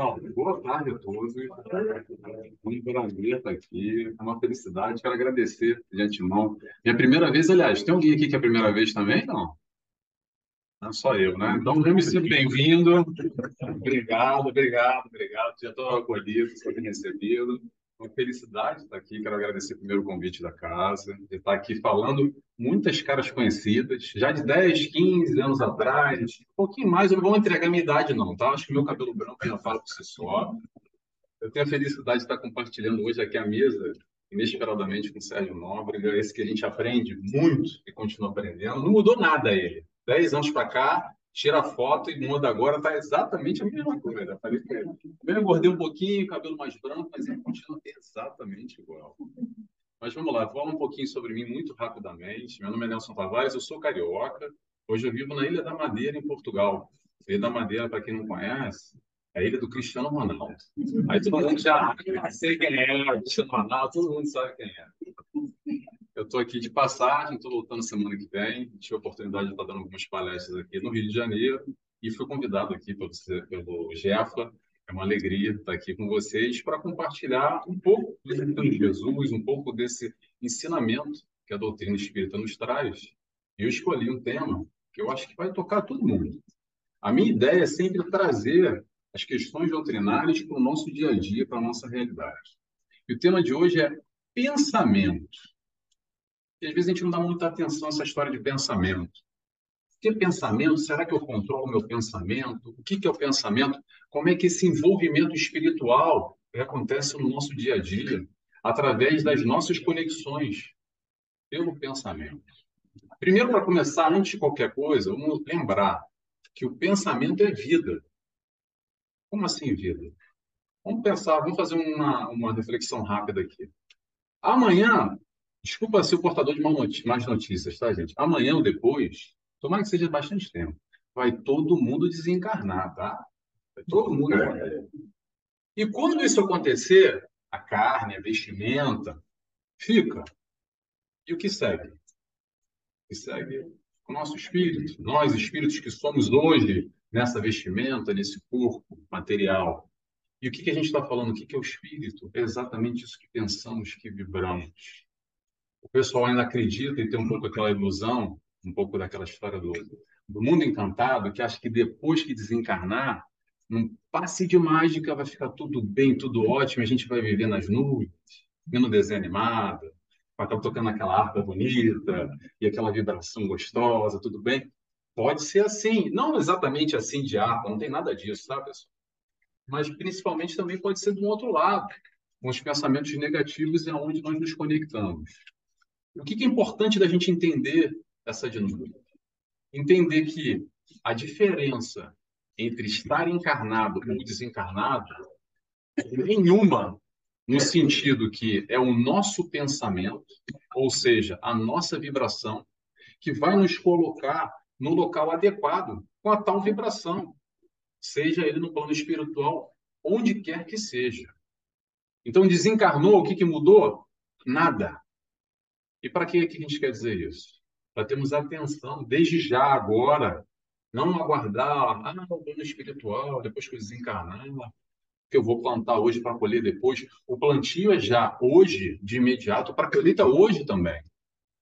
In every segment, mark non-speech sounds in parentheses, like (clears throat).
Pessoal, boa tarde a todos. Um prazer estar aqui, uma felicidade. Quero agradecer de antemão. Minha primeira vez, aliás, tem alguém aqui que é a primeira vez também? Não? Não só eu, né? Então, eu me sinto bem-vindo. Obrigado, obrigado, obrigado. Já estou acolhido, estou bem recebido. Uma felicidade estar aqui. Quero agradecer primeiro o convite da casa, de estar aqui falando muitas caras conhecidas, já de 10, 15 anos atrás, um pouquinho mais. Eu não vou entregar minha idade, não, tá? Acho que meu cabelo branco já fala por si só. Eu tenho a felicidade de estar compartilhando hoje aqui a mesa, inesperadamente, com o Sérgio Nóbrega, esse que a gente aprende muito e continua aprendendo. Não mudou nada ele. 10 anos para cá, tira a foto e muda agora, está exatamente a mesma coisa. Falei que eu engordei um pouquinho, cabelo mais branco, mas ele continua exatamente igual. Mas vamos lá, fala um pouquinho sobre mim muito rapidamente. Meu nome é Nelson Tavares, eu sou carioca. Hoje eu vivo na Ilha da Madeira, em Portugal. Ilha da Madeira, para quem não conhece, é a ilha do Cristiano Ronaldo. Aí todo mundo já sei quem é, Cristiano Ronaldo, todo mundo sabe quem é. Eu estou aqui de passagem, estou voltando semana que vem. Tive a oportunidade de estar dando algumas palestras aqui no Rio de Janeiro e fui convidado aqui pelo, pelo Jefa. É uma alegria estar aqui com vocês para compartilhar um pouco do de Jesus, um pouco desse ensinamento que a doutrina espírita nos traz. Eu escolhi um tema que eu acho que vai tocar todo mundo. A minha ideia é sempre trazer as questões doutrinárias para o nosso dia a dia, para a nossa realidade. E o tema de hoje é pensamento. E às vezes a gente não dá muita atenção a essa história de pensamento. Que pensamento? Será que eu controlo o meu pensamento? O que é o pensamento? Como é que esse envolvimento espiritual acontece no nosso dia a dia, através das nossas conexões pelo pensamento? Primeiro, para começar, antes de qualquer coisa, vamos lembrar que o pensamento é vida. Como assim vida? Vamos pensar, vamos fazer uma, uma reflexão rápida aqui. Amanhã Desculpa ser o portador de más notícias, tá, gente? Amanhã ou depois, tomara que seja bastante tempo, vai todo mundo desencarnar, tá? Vai todo mundo morrer. E quando isso acontecer, a carne, a vestimenta, fica. E o que segue? O que segue o nosso espírito. Nós, espíritos que somos hoje, nessa vestimenta, nesse corpo material. E o que, que a gente está falando? O que, que é o espírito? É exatamente isso que pensamos, que vibramos o pessoal ainda acredita e tem um pouco aquela ilusão, um pouco daquela história do, do mundo encantado, que acha que depois que desencarnar, num passe de mágica vai ficar tudo bem, tudo ótimo, a gente vai viver nas nuvens, vendo desenho animado, vai estar tocando aquela harpa bonita e aquela vibração gostosa, tudo bem? Pode ser assim, não exatamente assim de harpa, não tem nada disso, tá, pessoal? Mas principalmente também pode ser do outro lado, com os pensamentos negativos e aonde nós nos conectamos. O que é importante da gente entender essa dinâmica? Entender que a diferença entre estar encarnado ou desencarnado nenhuma no sentido que é o nosso pensamento, ou seja, a nossa vibração, que vai nos colocar no local adequado com a tal vibração, seja ele no plano espiritual, onde quer que seja. Então, desencarnou, o que, que mudou? Nada. E para que, que a gente quer dizer isso? Para termos atenção desde já, agora, não aguardar, ah, o plano espiritual, depois que eu desencarnar, que eu vou plantar hoje para colher depois. O plantio é já hoje, de imediato, para colheita hoje também.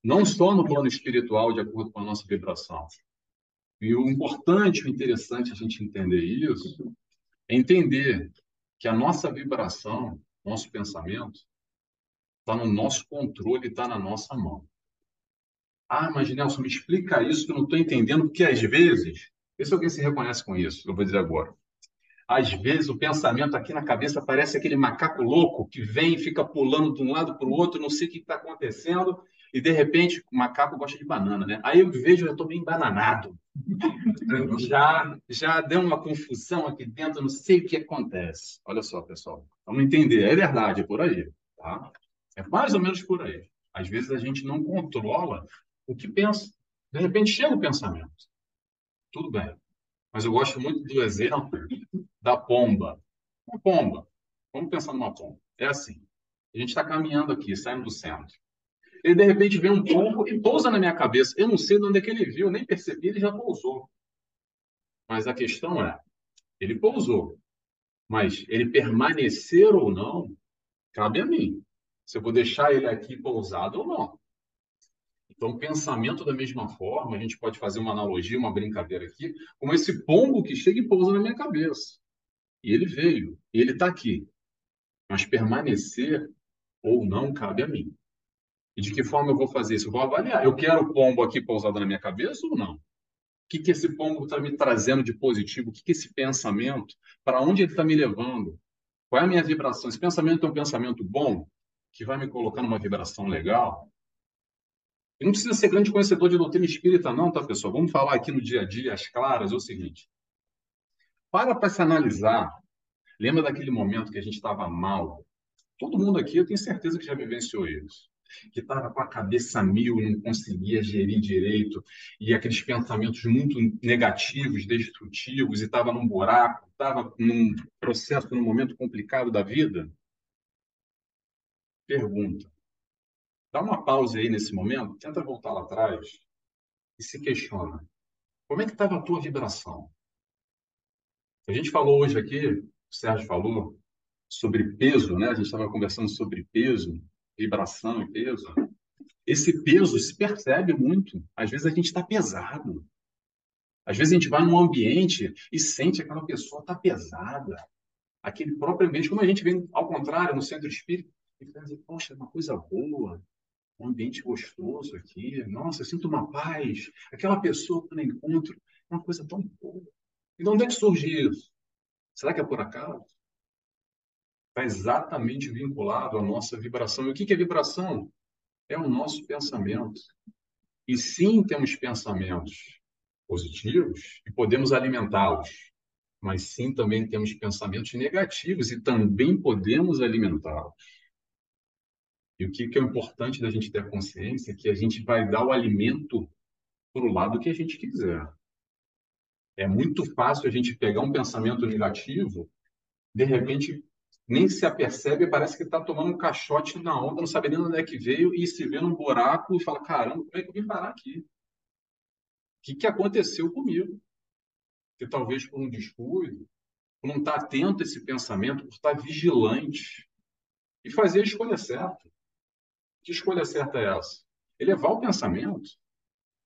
Não só no plano espiritual, de acordo com a nossa vibração. E o importante, o interessante a gente entender isso, é entender que a nossa vibração, nosso pensamento, está no nosso controle, está na nossa mão. Ah, mas Nelson, me explica isso que eu não estou entendendo, porque às vezes, vê se alguém se reconhece com isso, eu vou dizer agora. Às vezes o pensamento aqui na cabeça parece aquele macaco louco que vem e fica pulando de um lado para o outro, não sei o que está acontecendo, e de repente o macaco gosta de banana, né? Aí eu vejo, eu estou meio embananado. (laughs) já, já deu uma confusão aqui dentro, não sei o que acontece. Olha só, pessoal, vamos entender, é verdade, é por aí. Tá? É mais ou menos por aí. Às vezes a gente não controla o que pensa. De repente chega o pensamento. Tudo bem. Mas eu gosto muito do exemplo da pomba. Uma pomba. Vamos pensar numa pomba. É assim. A gente está caminhando aqui, saindo do centro. Ele, de repente, vê um pombo e pousa na minha cabeça. Eu não sei de onde é que ele viu, nem percebi, ele já pousou. Mas a questão é, ele pousou. Mas ele permanecer ou não, cabe a mim. Se eu vou deixar ele aqui pousado ou não. Então, pensamento da mesma forma, a gente pode fazer uma analogia, uma brincadeira aqui, como esse pombo que chega e pousa na minha cabeça. E ele veio, e ele está aqui. Mas permanecer ou não cabe a mim. E de que forma eu vou fazer isso? Eu vou avaliar. Eu quero o pombo aqui pousado na minha cabeça ou não? O que, que esse pombo está me trazendo de positivo? O que, que esse pensamento, para onde ele está me levando? Qual é a minha vibração? Esse pensamento é um pensamento bom, que vai me colocar numa vibração legal? E não precisa ser grande conhecedor de doutrina espírita, não, tá, pessoal? Vamos falar aqui no dia a dia, as claras, é o seguinte. Para para se analisar. Lembra daquele momento que a gente estava mal? Todo mundo aqui, eu tenho certeza que já vivenciou isso. Que estava com a cabeça mil, não conseguia gerir direito, e aqueles pensamentos muito negativos, destrutivos, e estava num buraco, estava num processo, num momento complicado da vida. Pergunta: Dá uma pausa aí nesse momento, tenta voltar lá atrás e se questiona. Como é que estava a tua vibração? A gente falou hoje aqui, o Sérgio falou, sobre peso, né? A gente estava conversando sobre peso, vibração e peso. Esse peso se percebe muito. Às vezes a gente está pesado. Às vezes a gente vai num ambiente e sente que aquela pessoa está pesada. Aquele próprio ambiente, como a gente vem ao contrário no centro espírita, e pensa, poxa, uma coisa boa, um ambiente gostoso aqui, nossa, eu sinto uma paz. Aquela pessoa que eu encontro é uma coisa tão boa. E de onde é que surge isso? Será que é por acaso? Está exatamente vinculado à nossa vibração. E o que é vibração? É o nosso pensamento. E sim, temos pensamentos positivos e podemos alimentá-los. Mas sim, também temos pensamentos negativos e também podemos alimentá-los. E o que, que é importante da gente ter consciência é que a gente vai dar o alimento para o lado que a gente quiser. É muito fácil a gente pegar um pensamento negativo, de repente nem se apercebe, parece que está tomando um caixote na onda, não sabe nem onde é que veio e se vê num buraco e fala: caramba, como é que eu vim parar aqui? O que, que aconteceu comigo? Que talvez por um descuido, por não estar atento a esse pensamento, por estar vigilante e fazer a escolha certa. Que escolha certa é essa? Elevar o pensamento.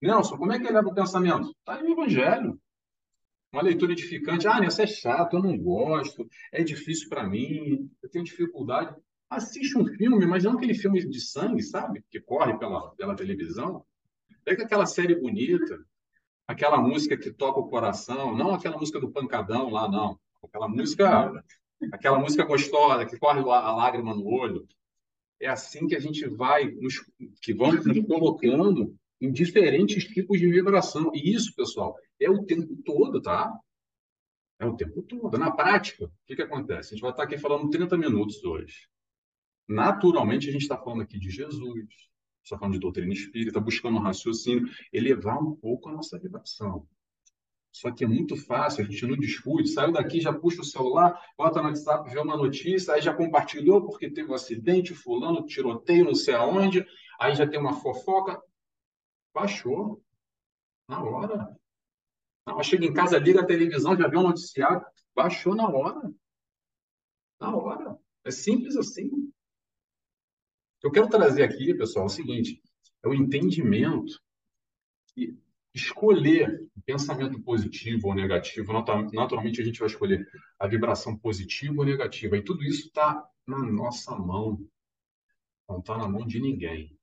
Nelson, como é que eleva o pensamento? Está no Evangelho. Uma leitura edificante. Ah, isso é chato, eu não gosto, é difícil para mim, eu tenho dificuldade. Assiste um filme, mas não aquele filme de sangue, sabe? Que corre pela, pela televisão. Pega aquela série bonita, aquela música que toca o coração, não aquela música do pancadão lá, não. Aquela música, aquela música gostosa, que corre a lágrima no olho. É assim que a gente vai, nos, que vamos nos colocando em diferentes tipos de vibração. E isso, pessoal, é o tempo todo, tá? É o tempo todo. Na prática, o que, que acontece? A gente vai estar aqui falando 30 minutos hoje. Naturalmente, a gente está falando aqui de Jesus, está falando de doutrina espírita, buscando um raciocínio, elevar um pouco a nossa vibração. Só que é muito fácil, a gente não discute, saiu daqui, já puxa o celular, bota no WhatsApp, vê uma notícia, aí já compartilhou porque teve um acidente, fulano, tiroteio, não sei aonde, aí já tem uma fofoca. Baixou. Na hora. Não, chega em casa, liga a televisão, já vê um noticiário. Baixou na hora. Na hora. É simples assim. Eu quero trazer aqui, pessoal, é o seguinte: é o entendimento que escolher pensamento positivo ou negativo, naturalmente a gente vai escolher a vibração positiva ou negativa. E tudo isso está na nossa mão. Não está na mão de ninguém.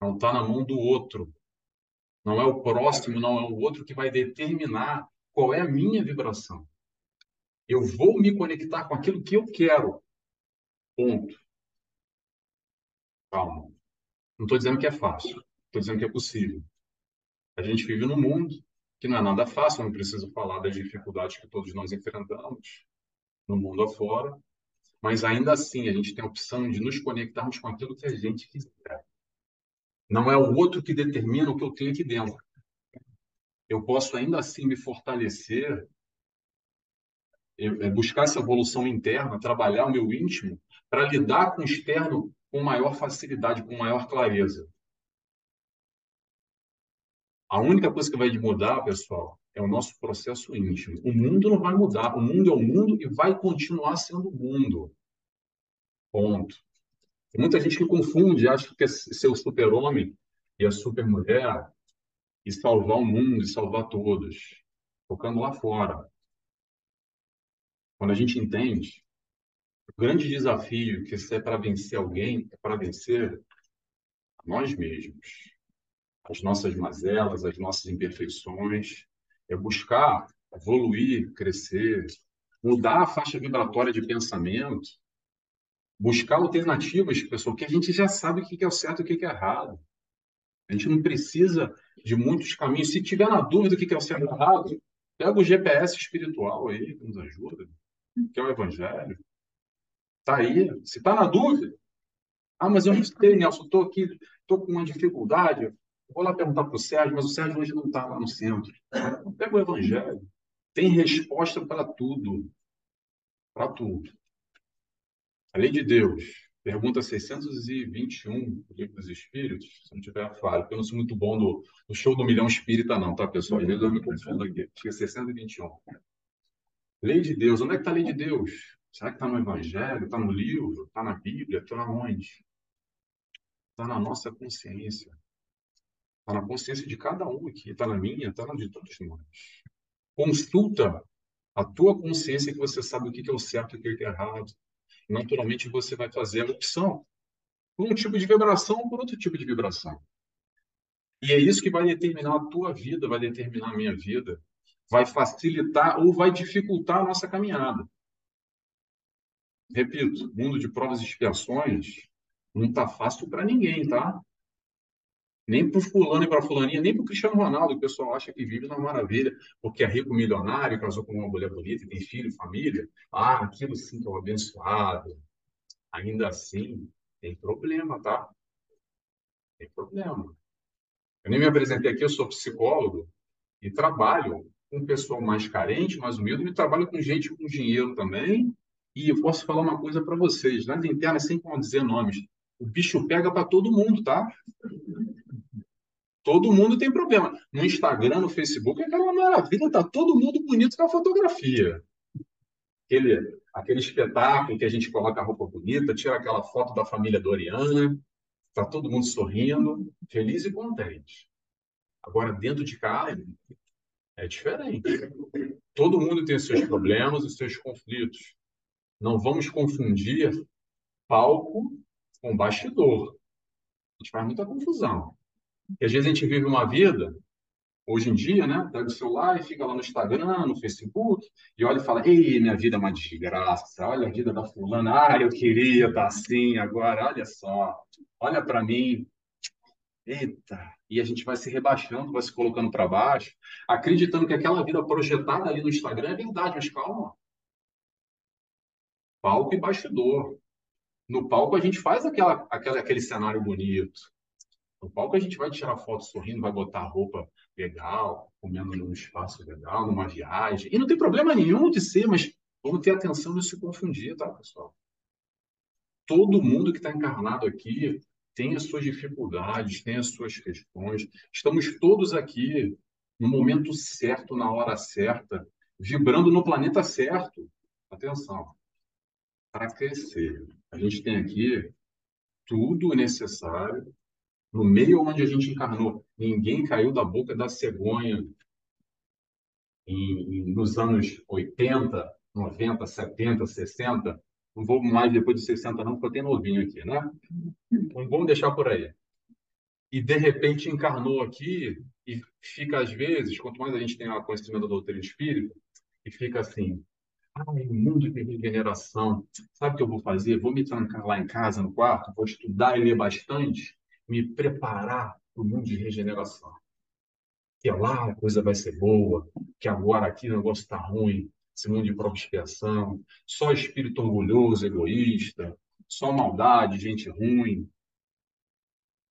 Não está na mão do outro. Não é o próximo, não é o outro que vai determinar qual é a minha vibração. Eu vou me conectar com aquilo que eu quero. Ponto. Calma. Não estou dizendo que é fácil. Estou dizendo que é possível. A gente vive num mundo que não é nada fácil. Não preciso falar das dificuldades que todos nós enfrentamos no mundo afora. Mas ainda assim, a gente tem a opção de nos conectarmos com aquilo que a gente quiser. Não é o outro que determina o que eu tenho aqui dentro. Eu posso ainda assim me fortalecer, é, buscar essa evolução interna, trabalhar o meu íntimo para lidar com o externo com maior facilidade, com maior clareza. A única coisa que vai mudar, pessoal, é o nosso processo íntimo. O mundo não vai mudar. O mundo é o mundo e vai continuar sendo o mundo. Ponto. Tem muita gente que confunde, acha que quer ser o super-homem e a super-mulher e salvar o mundo e salvar todos, focando lá fora. Quando a gente entende, o grande desafio que é para vencer alguém é para vencer nós mesmos, as nossas mazelas, as nossas imperfeições, é buscar evoluir, crescer, mudar a faixa vibratória de pensamento, buscar alternativas, pessoal, que a gente já sabe o que é o certo e o que é errado. A gente não precisa de muitos caminhos. Se tiver na dúvida do que é o certo e o errado, pega o GPS espiritual aí, que nos ajuda, que é o Evangelho. Está aí. Se está na dúvida, ah, mas eu não sei, Nelson, estou aqui, estou com uma dificuldade. Vou lá perguntar para o Sérgio, mas o Sérgio hoje não está lá no centro. Pega o Evangelho. Tem resposta para tudo. Para tudo. A lei de Deus. Pergunta 621 do Livro dos Espíritos, se não tiver falha, porque eu não sou muito bom do, show do milhão espírita, não, tá, pessoal? Às vezes eu me confundo aqui. Acho que é 621. Lei de Deus. Onde é que está a lei de Deus? Será que está no Evangelho? Está no livro? Está na Bíblia? Está onde? Está na nossa consciência. Está na consciência de cada um aqui. Está na minha, está na de todos nós. Consulta a tua consciência que você sabe o que é o certo e o que é errado. Naturalmente, você vai fazer a opção por um tipo de vibração ou por outro tipo de vibração. E é isso que vai determinar a tua vida, vai determinar a minha vida, vai facilitar ou vai dificultar a nossa caminhada. Repito, mundo de provas e expiações não está fácil para ninguém, tá? Nem para fulano e para fulaninha, nem para o Cristiano Ronaldo, o pessoal acha que vive na maravilha, porque é rico milionário, casou com uma mulher bonita, tem filho, família. Ah, aquilo sim que é um abençoado. Ainda assim, tem problema, tá? Tem problema. Eu nem me apresentei aqui, eu sou psicólogo e trabalho com pessoal mais carente, mais humilde, e trabalho com gente com dinheiro também. E eu posso falar uma coisa para vocês, nas internas, sem dizer nomes, o bicho pega para todo mundo, tá? Todo mundo tem problema. No Instagram, no Facebook, é aquela maravilha, tá todo mundo bonito com a fotografia. Aquele, aquele espetáculo que a gente coloca a roupa bonita, tira aquela foto da família Doriana, tá todo mundo sorrindo, feliz e contente. Agora, dentro de casa, é diferente. Todo mundo tem os seus problemas, os seus conflitos. Não vamos confundir palco com bastidor. A gente faz muita confusão. E às vezes a gente vive uma vida, hoje em dia, né? Pega o celular e fica lá no Instagram, no Facebook, e olha e fala: Ei, minha vida é uma desgraça, olha a vida da fulana, ah, eu queria estar assim agora, olha só, olha para mim. Eita! E a gente vai se rebaixando, vai se colocando para baixo, acreditando que aquela vida projetada ali no Instagram é verdade, mas calma. Palco e bastidor. No palco a gente faz aquela, aquela, aquele cenário bonito. No palco a gente vai tirar foto sorrindo, vai botar roupa legal, comendo num espaço legal, numa viagem. E não tem problema nenhum de ser, mas vamos ter atenção de se confundir, tá, pessoal? Todo mundo que está encarnado aqui tem as suas dificuldades, tem as suas questões. Estamos todos aqui no momento certo, na hora certa, vibrando no planeta certo. Atenção. Para crescer, a gente tem aqui tudo necessário no meio onde a gente encarnou. Ninguém caiu da boca da cegonha nos anos 80, 90, 70, 60. Não vou mais depois de 60, não, porque eu tenho novinho aqui, né? Então, vamos deixar por aí. E, de repente, encarnou aqui e fica, às vezes, quanto mais a gente tem conhecimento da doutrina espírita, e fica assim, Ai, mundo de regeneração. Sabe o que eu vou fazer? Vou me trancar lá em casa, no quarto, vou estudar e ler bastante, me preparar para o mundo de regeneração. Que lá a coisa vai ser boa, que agora aqui o negócio está ruim, esse mundo de própria expiação, só espírito orgulhoso, egoísta, só maldade, gente ruim.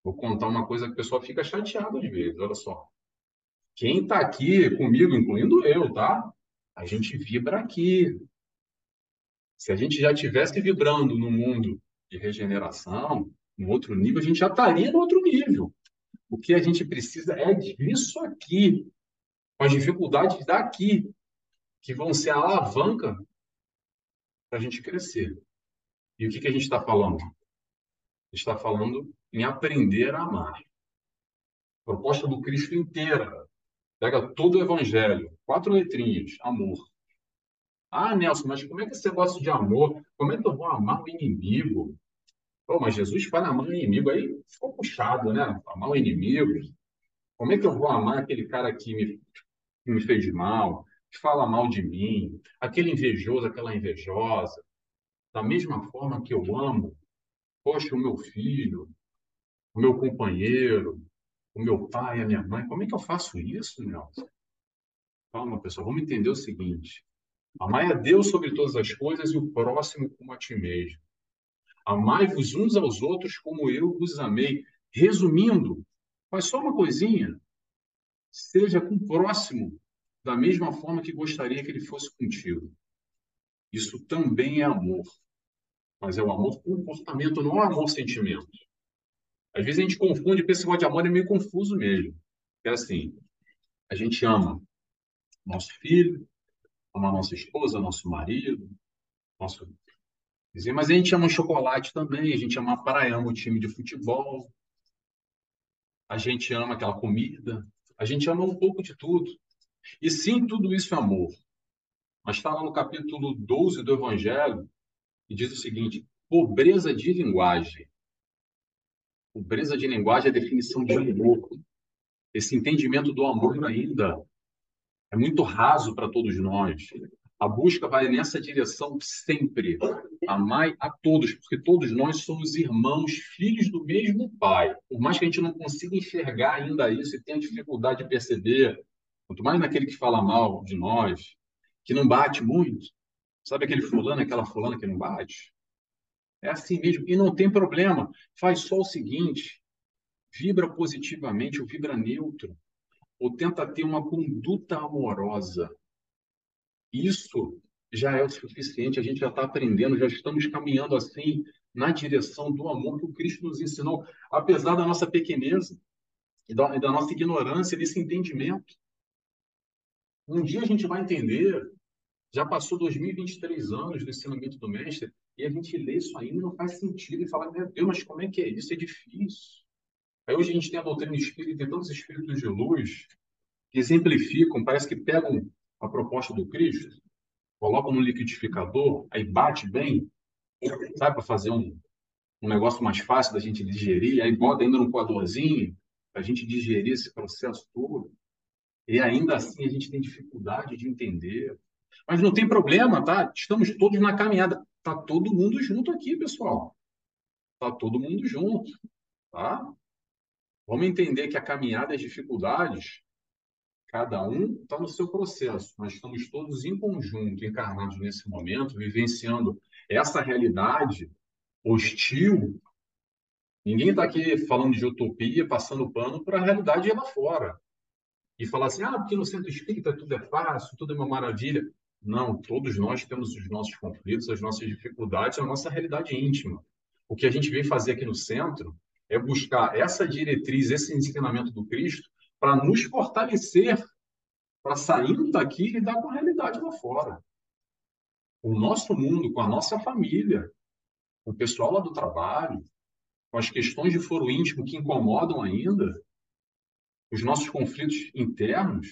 Vou contar uma coisa que o pessoal fica chateado às vezes, olha só. Quem está aqui comigo, incluindo eu, tá? A gente vibra aqui. Se a gente já tivesse vibrando no mundo de regeneração, no outro nível, a gente já estaria no outro nível. O que a gente precisa é disso aqui, com as dificuldades daqui, que vão ser a alavanca para a gente crescer. E o que, que a gente está falando? Está falando em aprender a amar. Proposta do Cristo inteira. Pega todo o Evangelho, quatro letrinhas, amor. Ah, Nelson, mas como é que esse negócio de amor? Como é que eu vou amar o inimigo? Pô, mas Jesus fala amar o inimigo, aí ficou puxado, né? Amar o inimigo. Como é que eu vou amar aquele cara que me, que me fez mal, que fala mal de mim, aquele invejoso, aquela invejosa? Da mesma forma que eu amo, poxa, o meu filho, o meu companheiro, o meu pai, a minha mãe, como é que eu faço isso, Nelson? Calma, pessoal, vamos entender o seguinte. Amai a Deus sobre todas as coisas e o próximo como a ti mesmo. Amai-vos uns aos outros como eu vos amei. Resumindo, faz só uma coisinha. Seja com o próximo da mesma forma que gostaria que ele fosse contigo. Isso também é amor. Mas é o amor comportamento, não é o amor sentimento. Às vezes a gente confunde, pensa que de amor é meio confuso mesmo. É assim, a gente ama nosso filho, ama nossa esposa, nosso marido, nosso mas a gente ama chocolate também, a gente ama praia, ama o time de futebol, a gente ama aquela comida, a gente ama um pouco de tudo. E sim, tudo isso é amor. Mas está lá no capítulo 12 do Evangelho e diz o seguinte: pobreza de linguagem. Pobreza de linguagem é a definição de amor. Esse entendimento do amor ainda é muito raso para todos nós. A busca vai nessa direção sempre. Amai a todos, porque todos nós somos irmãos, filhos do mesmo Pai. Por mais que a gente não consiga enxergar ainda isso e tenha dificuldade de perceber, quanto mais naquele que fala mal de nós, que não bate muito, sabe aquele fulano, aquela fulana que não bate? É assim mesmo. E não tem problema. Faz só o seguinte: vibra positivamente ou vibra neutro. Ou tenta ter uma conduta amorosa isso já é o suficiente, a gente já está aprendendo, já estamos caminhando assim na direção do amor que o Cristo nos ensinou, apesar da nossa pequeneza e da, e da nossa ignorância desse entendimento. Um dia a gente vai entender, já passou 2023 anos do ensinamento do Mestre, e a gente lê isso ainda e não faz sentido, e fala, meu Deus, mas como é que é isso? É difícil. Aí hoje a gente tem a doutrina espírita, tem tantos espíritos de luz que exemplificam, parece que pegam a proposta do Cristo, coloca no liquidificador, aí bate bem, sabe, para fazer um, um negócio mais fácil da gente digerir, aí bota ainda no coadorzinho, para a gente digerir esse processo todo. E ainda assim a gente tem dificuldade de entender. Mas não tem problema, tá? Estamos todos na caminhada. Tá todo mundo junto aqui, pessoal. Tá todo mundo junto, tá? Vamos entender que a caminhada e as dificuldades Cada um está no seu processo, mas estamos todos em conjunto, encarnados nesse momento, vivenciando essa realidade hostil. Ninguém está aqui falando de utopia, passando pano para a realidade lá fora. E falar assim, ah, porque no centro espírita tudo é fácil, tudo é uma maravilha. Não, todos nós temos os nossos conflitos, as nossas dificuldades, a nossa realidade íntima. O que a gente vem fazer aqui no centro é buscar essa diretriz, esse ensinamento do Cristo para nos fortalecer, para sairmos daqui e lidar com a realidade lá fora. O nosso mundo, com a nossa família, com o pessoal lá do trabalho, com as questões de foro íntimo que incomodam ainda, os nossos conflitos internos,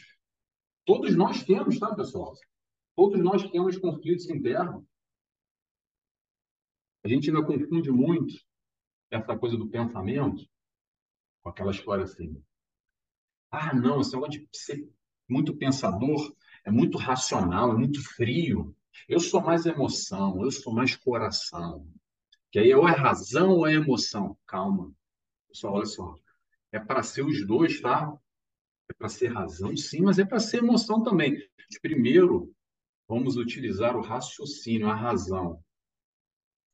todos nós temos, tá, pessoal? Todos nós temos conflitos internos. A gente ainda confunde muito essa coisa do pensamento com aquela história assim. Ah, não, esse negócio de ser muito pensador é muito racional, é muito frio. Eu sou mais emoção, eu sou mais coração. Que aí ou é razão ou é emoção. Calma. Pessoal, olha só. É para ser os dois, tá? É para ser razão, sim, mas é para ser emoção também. Primeiro, vamos utilizar o raciocínio, a razão.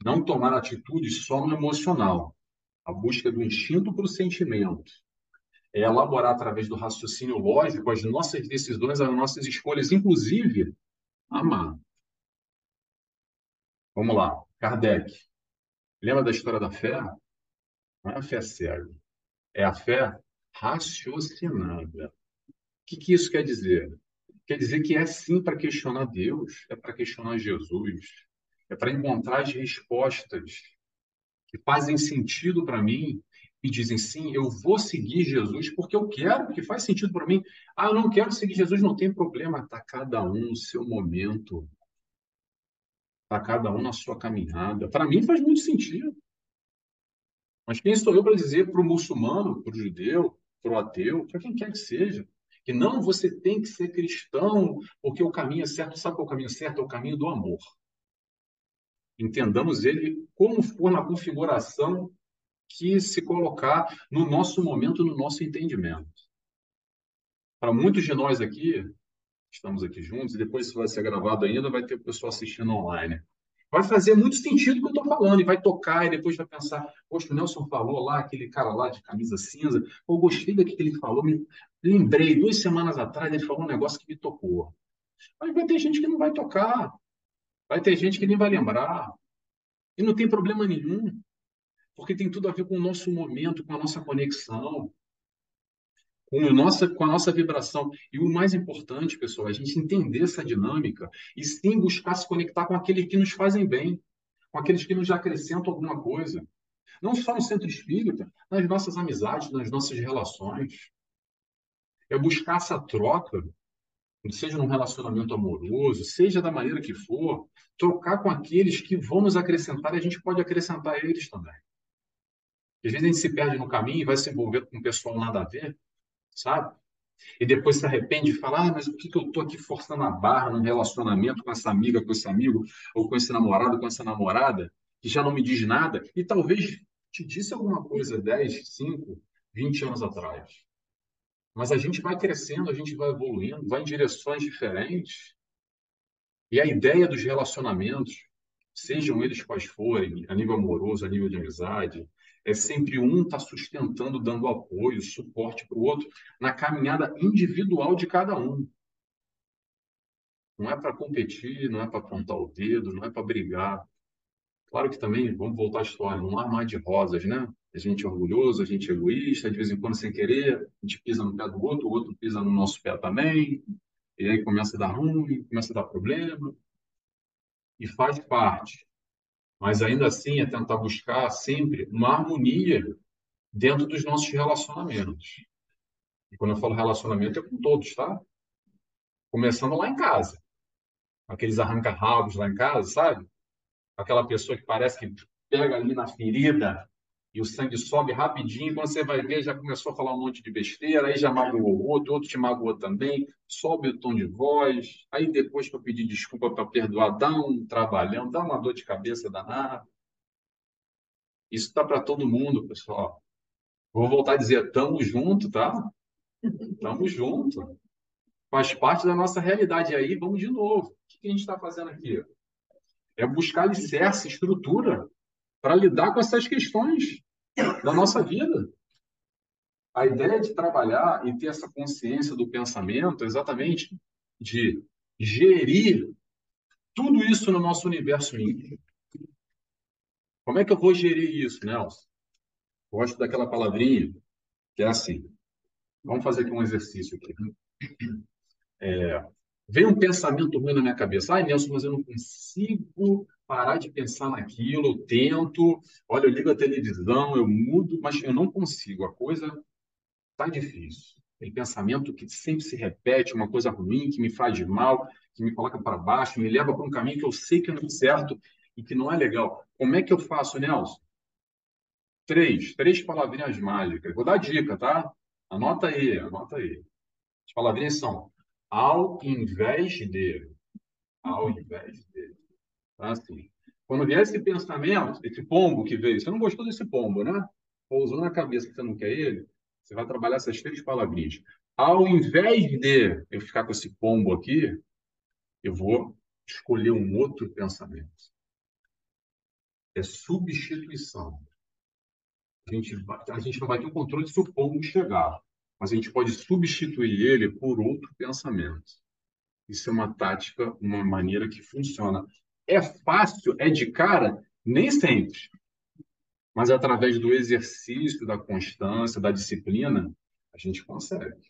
Não tomar atitude só no emocional. A busca do instinto para o sentimento é elaborar através do raciocínio lógico as nossas decisões, as nossas escolhas, inclusive amar. Vamos lá, Kardec. Lembra da história da fé? Não é a fé cega, é a fé raciocinada. que, que isso quer dizer? Quer dizer que é sim para questionar Deus, é para questionar Jesus, é para encontrar as respostas que fazem sentido para mim e dizem sim, eu vou seguir Jesus porque eu quero, porque faz sentido para mim. Ah, eu não quero seguir Jesus, não tem problema, está cada um no seu momento, está cada um na sua caminhada. Para mim faz muito sentido. Mas quem sou eu para dizer para o muçulmano, para o judeu, para o ateu, para quem quer que seja, que não você tem que ser cristão porque o caminho é certo. Sabe qual é o caminho certo? É o caminho do amor. Entendamos ele como for na configuração que se colocar no nosso momento, no nosso entendimento. Para muitos de nós aqui, estamos aqui juntos, e depois isso vai ser gravado ainda, vai ter o pessoal assistindo online. Vai fazer muito sentido o que eu estou falando, e vai tocar, e depois vai pensar, poxa, o Nelson falou lá, aquele cara lá de camisa cinza, eu gostei do que ele falou, me lembrei, duas semanas atrás ele falou um negócio que me tocou. Mas vai ter gente que não vai tocar, vai ter gente que nem vai lembrar, e não tem problema nenhum porque tem tudo a ver com o nosso momento, com a nossa conexão, com a nossa, com a nossa vibração. E o mais importante, pessoal, é a gente entender essa dinâmica e sim buscar se conectar com aqueles que nos fazem bem, com aqueles que nos acrescentam alguma coisa. Não só no centro espírita, nas nossas amizades, nas nossas relações. É buscar essa troca, seja num relacionamento amoroso, seja da maneira que for, trocar com aqueles que vão nos acrescentar e a gente pode acrescentar eles também. Às vezes a gente se perde no caminho e vai se envolver com um pessoal nada a ver, sabe? E depois se arrepende e fala, ah, mas o que, que eu estou aqui forçando a barra num relacionamento com essa amiga, com esse amigo, ou com esse namorado, com essa namorada, que já não me diz nada, e talvez te disse alguma coisa 10, 5, 20 anos atrás. Mas a gente vai crescendo, a gente vai evoluindo, vai em direções diferentes. E a ideia dos relacionamentos, sejam eles quais forem, a nível amoroso, a nível de amizade, é sempre um está sustentando, dando apoio, suporte para o outro na caminhada individual de cada um. Não é para competir, não é para apontar o dedo, não é para brigar. Claro que também, vamos voltar à história, não há mar de rosas, né? A gente é orgulhoso, a gente é egoísta, de vez em quando, sem querer, a gente pisa no pé do outro, o outro pisa no nosso pé também, e aí começa a dar ruim, começa a dar problema. E faz parte mas ainda assim é tentar buscar sempre uma harmonia dentro dos nossos relacionamentos. E quando eu falo relacionamento, é com todos, tá? Começando lá em casa. Aqueles arranca-rabos lá em casa, sabe? Aquela pessoa que parece que pega ali na ferida e o sangue sobe rapidinho, quando você vai ver, já começou a falar um monte de besteira, aí já magoou o outro, outro te magoou também, sobe o tom de voz, aí depois para pedir desculpa para perdoar, dá um trabalhão, dá uma dor de cabeça danada. Isso está para todo mundo, pessoal. Vou voltar a dizer, estamos junto, tá? Estamos junto. Faz parte da nossa realidade. E aí, vamos de novo. O que a gente está fazendo aqui? É buscar alicerce, estrutura, para lidar com essas questões da nossa vida. A ideia de trabalhar e ter essa consciência do pensamento exatamente de gerir tudo isso no nosso universo íntimo. Como é que eu vou gerir isso, Nelson? Gosto daquela palavrinha que é assim. Vamos fazer aqui um exercício aqui. É, vem um pensamento ruim na minha cabeça. Ai, Nelson, mas eu não consigo parar de pensar naquilo, eu tento, olha, eu ligo a televisão, eu mudo, mas eu não consigo. A coisa tá difícil. Tem pensamento que sempre se repete, uma coisa ruim, que me faz mal, que me coloca para baixo, me leva para um caminho que eu sei que não é certo e que não é legal. Como é que eu faço, Nelson? Três, três palavrinhas mágicas. Vou dar dica, tá? Anota aí, anota aí. As palavrinhas são ao invés de. Ao invés de. Assim. Quando vier esse pensamento, esse pombo que veio, você não gostou desse pombo, né? Pousou na cabeça que você não quer ele, você vai trabalhar essas três palavrinhas. Ao invés de eu ficar com esse pombo aqui, eu vou escolher um outro pensamento. É substituição. A gente, a gente não vai ter o controle se o pombo chegar, mas a gente pode substituir ele por outro pensamento. Isso é uma tática, uma maneira que funciona. É fácil? É de cara? Nem sempre. Mas através do exercício, da constância, da disciplina, a gente consegue.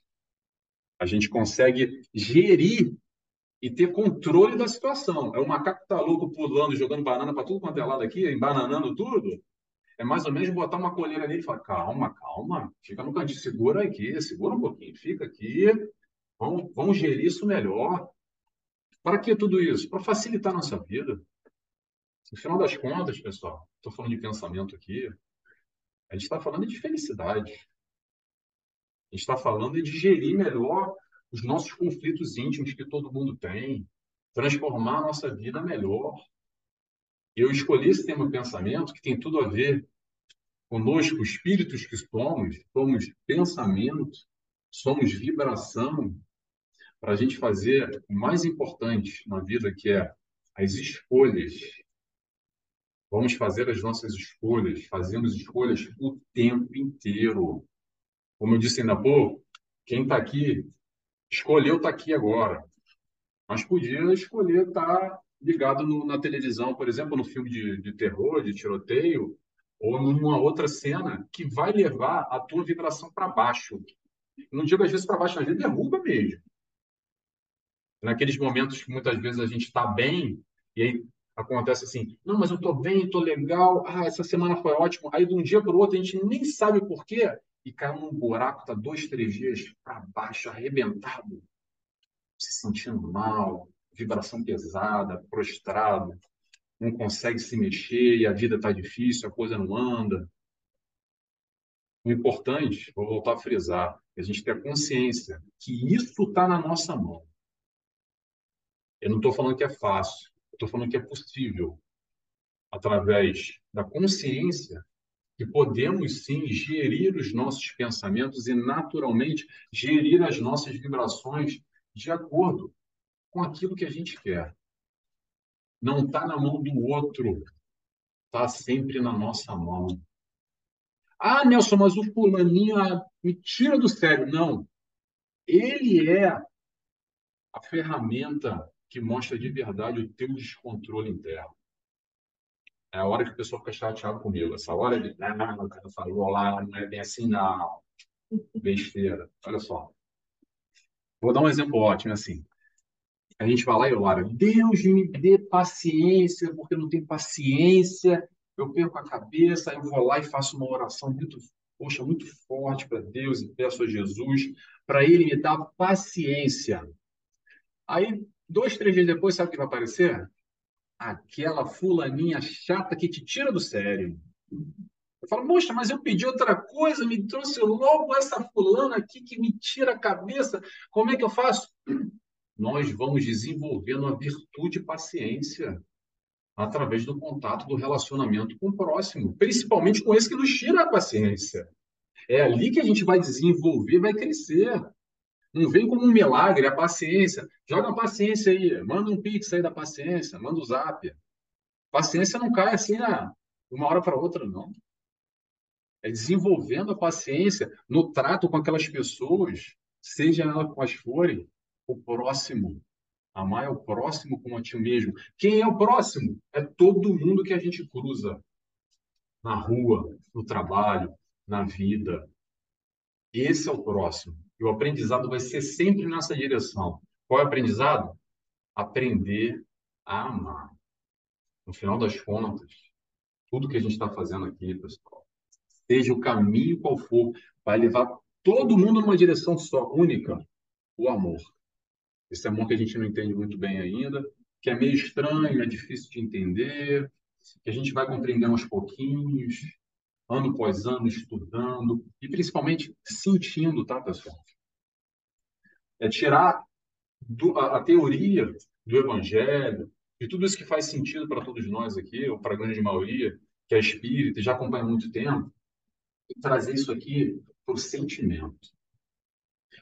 A gente consegue gerir e ter controle da situação. É o macaco que tá louco pulando, jogando banana para tudo quanto é lado aqui, embananando tudo. É mais ou menos botar uma colheira nele e falar: calma, calma, fica no cantinho, segura aqui, segura um pouquinho, fica aqui, vamos, vamos gerir isso melhor. Para que tudo isso? Para facilitar a nossa vida. No final das contas, pessoal, estou falando de pensamento aqui, a gente está falando de felicidade. A gente está falando de gerir melhor os nossos conflitos íntimos que todo mundo tem, transformar a nossa vida melhor. Eu escolhi esse tema pensamento que tem tudo a ver conosco, espíritos que somos, somos pensamento, somos vibração, para a gente fazer o mais importante na vida, que é as escolhas. Vamos fazer as nossas escolhas, fazemos escolhas o tempo inteiro. Como eu disse ainda há pouco, quem está aqui escolheu estar tá aqui agora, mas podia escolher estar tá ligado no, na televisão, por exemplo, no filme de, de terror, de tiroteio, ou numa outra cena que vai levar a tua vibração para baixo. Não digo às vezes para baixo, às vezes derruba mesmo. Naqueles momentos que muitas vezes a gente está bem, e aí acontece assim, não, mas eu estou bem, estou legal, ah, essa semana foi ótimo. Aí de um dia para o outro a gente nem sabe por quê, e cai num buraco, está dois, três dias para baixo, arrebentado, se sentindo mal, vibração pesada, prostrado, não consegue se mexer e a vida está difícil, a coisa não anda. O importante, vou voltar a frisar, é a gente ter consciência que isso está na nossa mão. Eu não estou falando que é fácil, estou falando que é possível, através da consciência que podemos sim gerir os nossos pensamentos e naturalmente gerir as nossas vibrações de acordo com aquilo que a gente quer. Não está na mão do outro, está sempre na nossa mão. Ah, Nelson, mas o fulaninho ah, me tira do sério. Não. Ele é a ferramenta que mostra de verdade o teu descontrole interno. É a hora que o pessoal fica chateado comigo. Essa hora de, não, o cara falou lá, não é bem assim, não. Besteira. Olha só. Vou dar um exemplo ótimo, assim. A gente vai lá e ora, Deus me dê paciência, porque eu não tenho paciência, eu perco a cabeça, eu vou lá e faço uma oração muito, poxa, muito forte para Deus e peço a Jesus para Ele me dar paciência. Aí, dois, três dias depois, sabe o que vai aparecer? aquela fulaninha chata que te tira do sério. Eu falo, moxa, mas eu pedi outra coisa, me trouxe logo essa fulana aqui que me tira a cabeça. Como é que eu faço? (clears throat) Nós vamos desenvolvendo a virtude paciência através do contato, do relacionamento com o próximo, principalmente com esse que nos tira a paciência. É ali que a gente vai desenvolver, vai crescer. Não vem como um milagre, a paciência. Joga a paciência aí, manda um pix aí da paciência, manda o um zap. Paciência não cai assim, ah, uma hora para outra, não. É desenvolvendo a paciência no trato com aquelas pessoas, seja elas quais forem, o próximo. Amar é o próximo como a ti mesmo. Quem é o próximo? É todo mundo que a gente cruza na rua, no trabalho, na vida. Esse é o próximo. E o aprendizado vai ser sempre nessa direção. Qual é o aprendizado? Aprender a amar. No final das contas, tudo que a gente está fazendo aqui, pessoal, seja o caminho qual for, vai levar todo mundo numa direção só, única, o amor. Esse amor que a gente não entende muito bem ainda, que é meio estranho, é difícil de entender, que a gente vai compreendendo aos pouquinhos, ano após ano, estudando e principalmente sentindo, tá, pessoal? É tirar do, a, a, teoria do evangelho, de tudo isso que faz sentido para todos nós aqui, ou para a grande maioria, que é espírita e já acompanha há muito tempo, e trazer isso aqui para o sentimento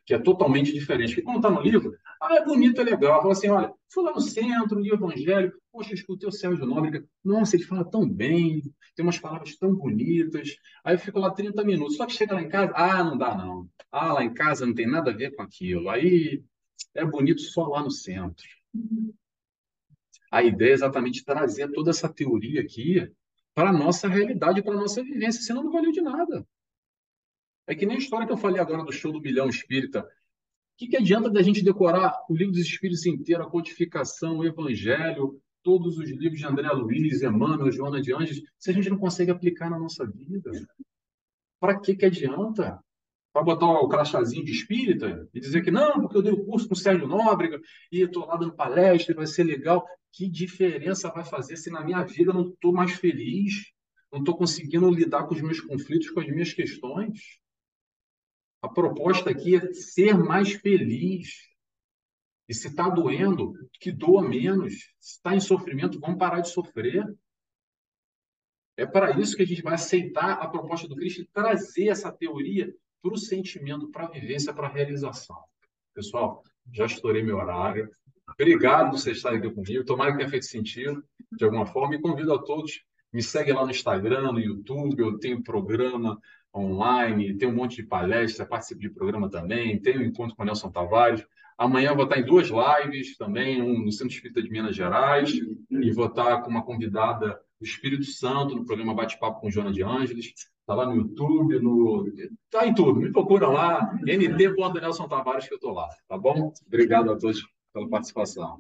que é totalmente diferente. Porque quando está no livro, ah, é bonito, é legal. Fala assim, olha, fui lá no centro, li o Evangelho, poxa, escutei o Sérgio Nóbrega, nossa, ele fala tão bem, tem umas palavras tão bonitas. Aí eu fico lá 30 minutos, só que chega lá em casa, ah, não dá não. Ah, lá em casa não tem nada a ver com aquilo. Aí é bonito só lá no centro. A ideia é exatamente trazer toda essa teoria aqui para a nossa realidade, para a nossa vivência, senão não valeu de nada. É que nem a história que eu falei agora do show do Milhão Espírita. que, que adianta da gente decorar o livro dos Espíritos inteiro, a codificação, o Evangelho, todos os livros de André Luiz, Emmanuel, Joana de Anjos, se a gente não consegue aplicar na nossa vida? Para que, que adianta? Para botar o crachazinho de espírita e dizer que não, porque eu dei o curso com o Sérgio Nóbrega e estou lá dando palestra e vai ser legal. Que diferença vai fazer se na minha vida eu não estou mais feliz? Não estou conseguindo lidar com os meus conflitos, com as minhas questões? A proposta aqui é ser mais feliz. E se está doendo, que doa menos. Se está em sofrimento, vamos parar de sofrer. É para isso que a gente vai aceitar a proposta do Cristo e trazer essa teoria para o sentimento, para a vivência, para a realização. Pessoal, já estourei meu horário. Obrigado por vocês estarem aqui comigo. Tomara que tenha feito sentido de alguma forma. E convido a todos, me segue lá no Instagram, no YouTube. Eu tenho programa online, tenho um monte de palestra, participo de programa também. Tenho um encontro com o Nelson Tavares. Amanhã vou estar em duas lives também, um no Centro Espírita de Minas Gerais, e vou estar com uma convidada do Espírito Santo no programa Bate-Papo com Joana de Ângeles. Está lá no YouTube, no... tá em tudo. Me procuram lá, nt.nelson Tavares, que eu estou lá. Tá bom? Obrigado a todos pela participação.